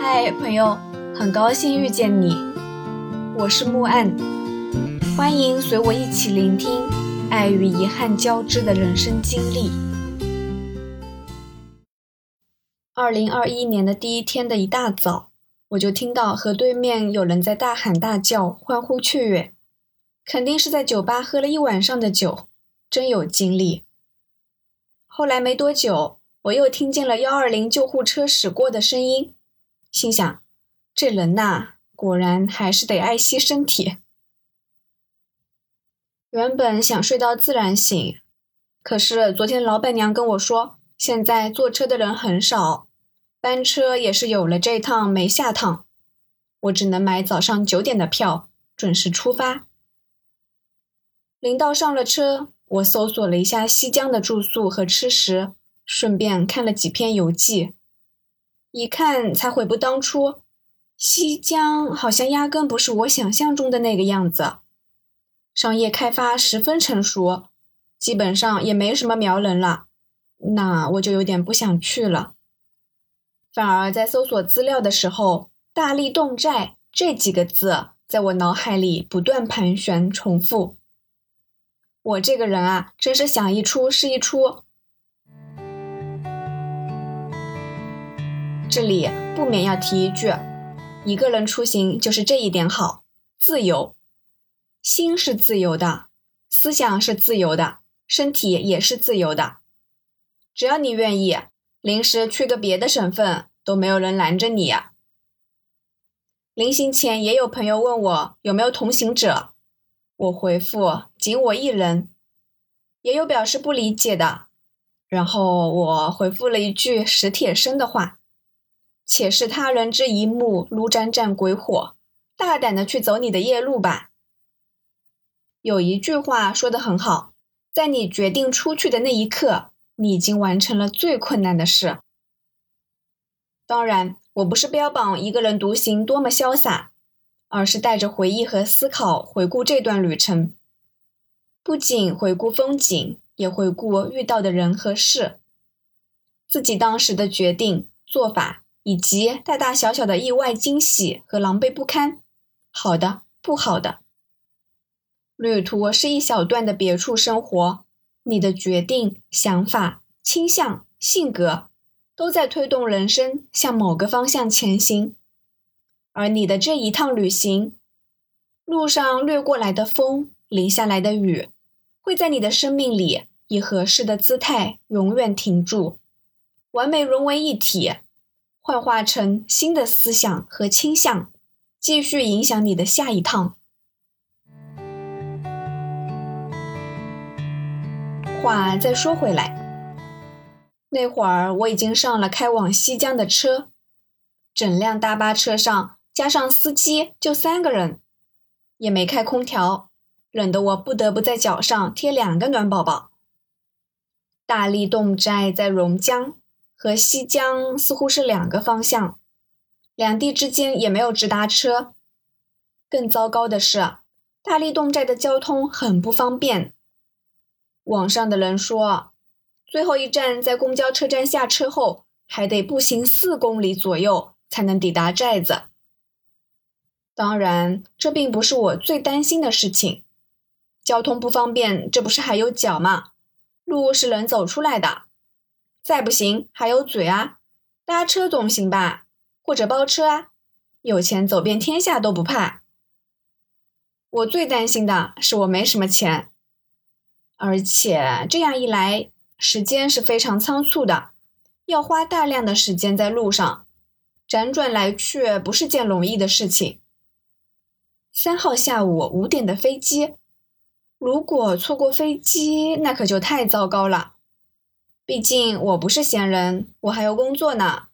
嗨，朋友，很高兴遇见你，我是木岸，欢迎随我一起聆听爱与遗憾交织的人生经历。二零二一年的第一天的一大早，我就听到河对面有人在大喊大叫、欢呼雀跃，肯定是在酒吧喝了一晚上的酒，真有精力。后来没多久，我又听见了幺二零救护车驶过的声音。心想，这人呐，果然还是得爱惜身体。原本想睡到自然醒，可是昨天老板娘跟我说，现在坐车的人很少，班车也是有了这趟没下趟，我只能买早上九点的票，准时出发。临到上了车，我搜索了一下西江的住宿和吃食，顺便看了几篇游记。一看才悔不当初，西江好像压根不是我想象中的那个样子，商业开发十分成熟，基本上也没什么苗人了，那我就有点不想去了。反而在搜索资料的时候，“大力洞寨”这几个字在我脑海里不断盘旋重复。我这个人啊，真是想一出是一出。这里不免要提一句，一个人出行就是这一点好，自由，心是自由的，思想是自由的，身体也是自由的。只要你愿意，临时去个别的省份都没有人拦着你。临行前也有朋友问我有没有同行者，我回复仅我一人，也有表示不理解的，然后我回复了一句史铁生的话。且视他人之一目，如盏盏鬼火，大胆的去走你的夜路吧。有一句话说的很好，在你决定出去的那一刻，你已经完成了最困难的事。当然，我不是标榜一个人独行多么潇洒，而是带着回忆和思考回顾这段旅程，不仅回顾风景，也回顾遇到的人和事，自己当时的决定做法。以及大大小小的意外惊喜和狼狈不堪，好的，不好的。旅途是一小段的别处生活，你的决定、想法、倾向、性格，都在推动人生向某个方向前行。而你的这一趟旅行，路上掠过来的风，淋下来的雨，会在你的生命里以合适的姿态永远停住，完美融为一体。幻化成新的思想和倾向，继续影响你的下一趟。话再说回来，那会儿我已经上了开往西江的车，整辆大巴车上加上司机就三个人，也没开空调，冷得我不得不在脚上贴两个暖宝宝。大力洞寨在榕江。和西江似乎是两个方向，两地之间也没有直达车。更糟糕的是，大力洞寨的交通很不方便。网上的人说，最后一站在公交车站下车后，还得步行四公里左右才能抵达寨子。当然，这并不是我最担心的事情。交通不方便，这不是还有脚吗？路是人走出来的。再不行，还有嘴啊！搭车总行吧，或者包车啊，有钱走遍天下都不怕。我最担心的是我没什么钱，而且这样一来，时间是非常仓促的，要花大量的时间在路上，辗转来去不是件容易的事情。三号下午五点的飞机，如果错过飞机，那可就太糟糕了。毕竟我不是闲人，我还有工作呢，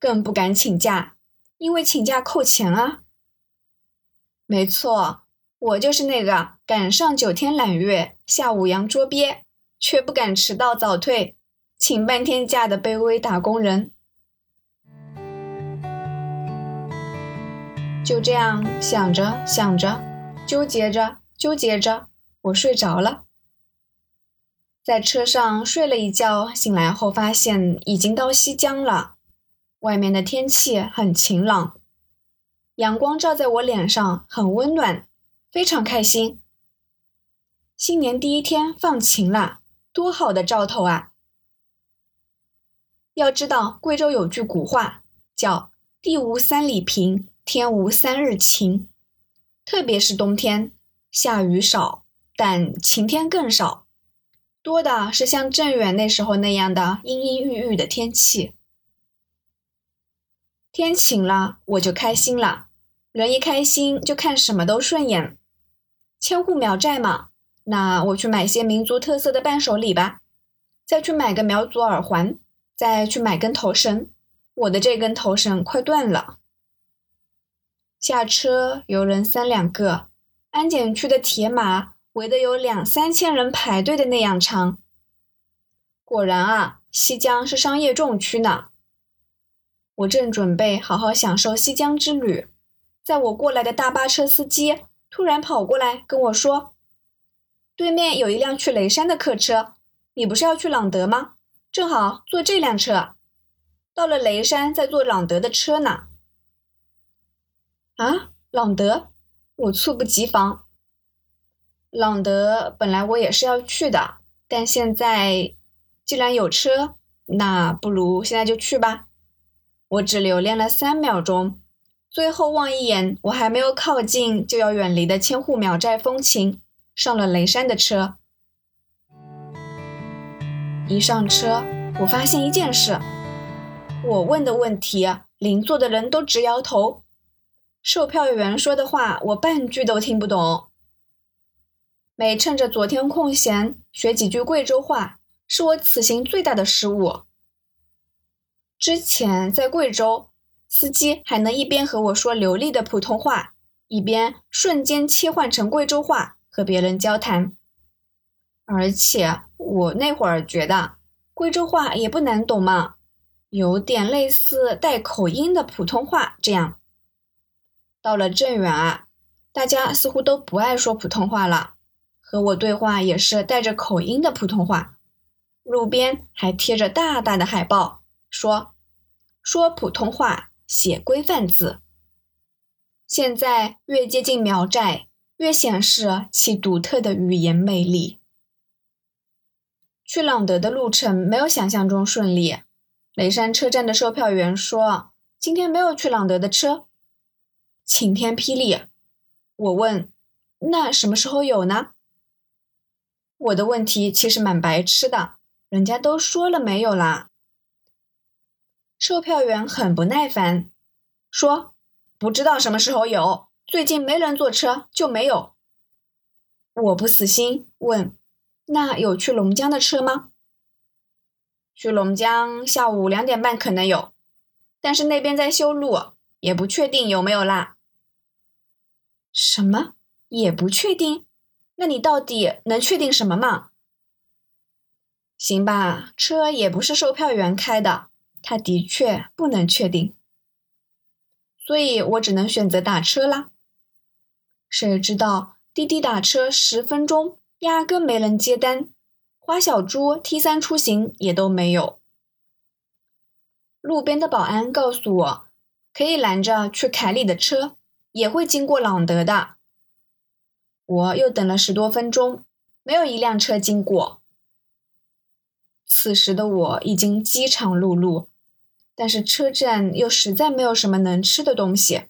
更不敢请假，因为请假扣钱啊。没错，我就是那个赶上九天揽月，下五洋捉鳖，却不敢迟到早退，请半天假的卑微打工人。就这样想着想着，纠结着纠结着，我睡着了。在车上睡了一觉，醒来后发现已经到西江了。外面的天气很晴朗，阳光照在我脸上很温暖，非常开心。新年第一天放晴了，多好的兆头啊！要知道，贵州有句古话叫“地无三里平，天无三日晴”，特别是冬天，下雨少，但晴天更少，多的是像镇远那时候那样的阴阴郁郁的天气。天晴了，我就开心了，人一开心就看什么都顺眼。千户苗寨嘛。那我去买些民族特色的伴手礼吧，再去买个苗族耳环，再去买根头绳。我的这根头绳快断了。下车，游人三两个，安检区的铁马围得有两三千人排队的那样长。果然啊，西江是商业重区呢。我正准备好好享受西江之旅，在我过来的大巴车司机突然跑过来跟我说。对面有一辆去雷山的客车，你不是要去朗德吗？正好坐这辆车，到了雷山再坐朗德的车呢。啊，朗德，我猝不及防。朗德本来我也是要去的，但现在既然有车，那不如现在就去吧。我只留恋了三秒钟，最后望一眼我还没有靠近就要远离的千户苗寨风情。上了雷山的车，一上车，我发现一件事：我问的问题，邻座的人都直摇头；售票员说的话，我半句都听不懂。没趁着昨天空闲学几句贵州话，是我此行最大的失误。之前在贵州，司机还能一边和我说流利的普通话，一边瞬间切换成贵州话。和别人交谈，而且我那会儿觉得贵州话也不难懂嘛，有点类似带口音的普通话这样。到了镇远啊，大家似乎都不爱说普通话了，和我对话也是带着口音的普通话。路边还贴着大大的海报，说说普通话写规范字。现在越接近苗寨。越显示其独特的语言魅力。去朗德的路程没有想象中顺利。雷山车站的售票员说：“今天没有去朗德的车，晴天霹雳。”我问：“那什么时候有呢？”我的问题其实蛮白痴的，人家都说了没有啦。售票员很不耐烦，说：“不知道什么时候有。”最近没人坐车，就没有。我不死心，问：“那有去龙江的车吗？”去龙江下午两点半可能有，但是那边在修路，也不确定有没有啦。什么？也不确定？那你到底能确定什么嘛？行吧，车也不是售票员开的，他的确不能确定，所以我只能选择打车啦。谁知道滴滴打车十分钟，压根没人接单，花小猪 T 三出行也都没有。路边的保安告诉我，可以拦着去凯里的车，也会经过朗德的。我又等了十多分钟，没有一辆车经过。此时的我已经饥肠辘辘，但是车站又实在没有什么能吃的东西。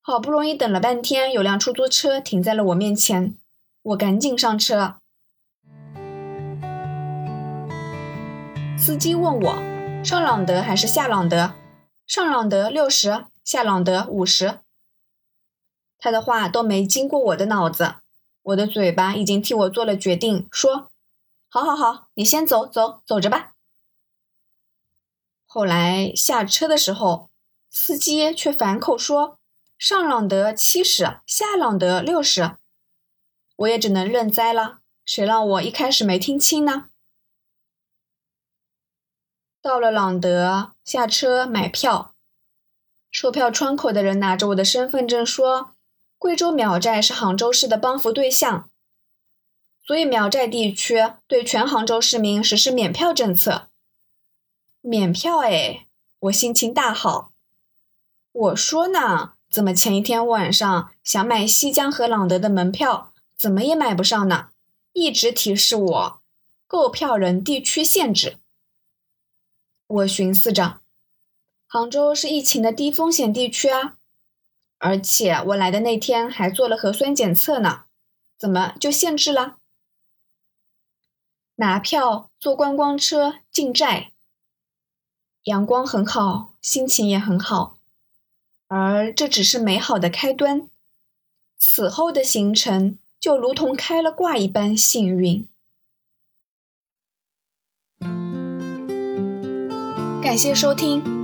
好不容易等了半天，有辆出租车停在了我面前，我赶紧上车。司机问我上朗德还是下朗德？上朗德六十，下朗德五十。他的话都没经过我的脑子，我的嘴巴已经替我做了决定，说：“好好好，你先走走走着吧。”后来下车的时候，司机却反口说。上朗德七十，下朗德六十，我也只能认栽了。谁让我一开始没听清呢？到了朗德，下车买票，售票窗口的人拿着我的身份证说：“贵州苗寨是杭州市的帮扶对象，所以苗寨地区对全杭州市民实施免票政策。”免票？哎，我心情大好。我说呢，怎么前一天晚上想买西江和朗德的门票，怎么也买不上呢？一直提示我，购票人地区限制。我寻思着，杭州是疫情的低风险地区啊，而且我来的那天还做了核酸检测呢，怎么就限制了？拿票坐观光车进寨，阳光很好，心情也很好，而这只是美好的开端，此后的行程就如同开了挂一般幸运。感谢收听，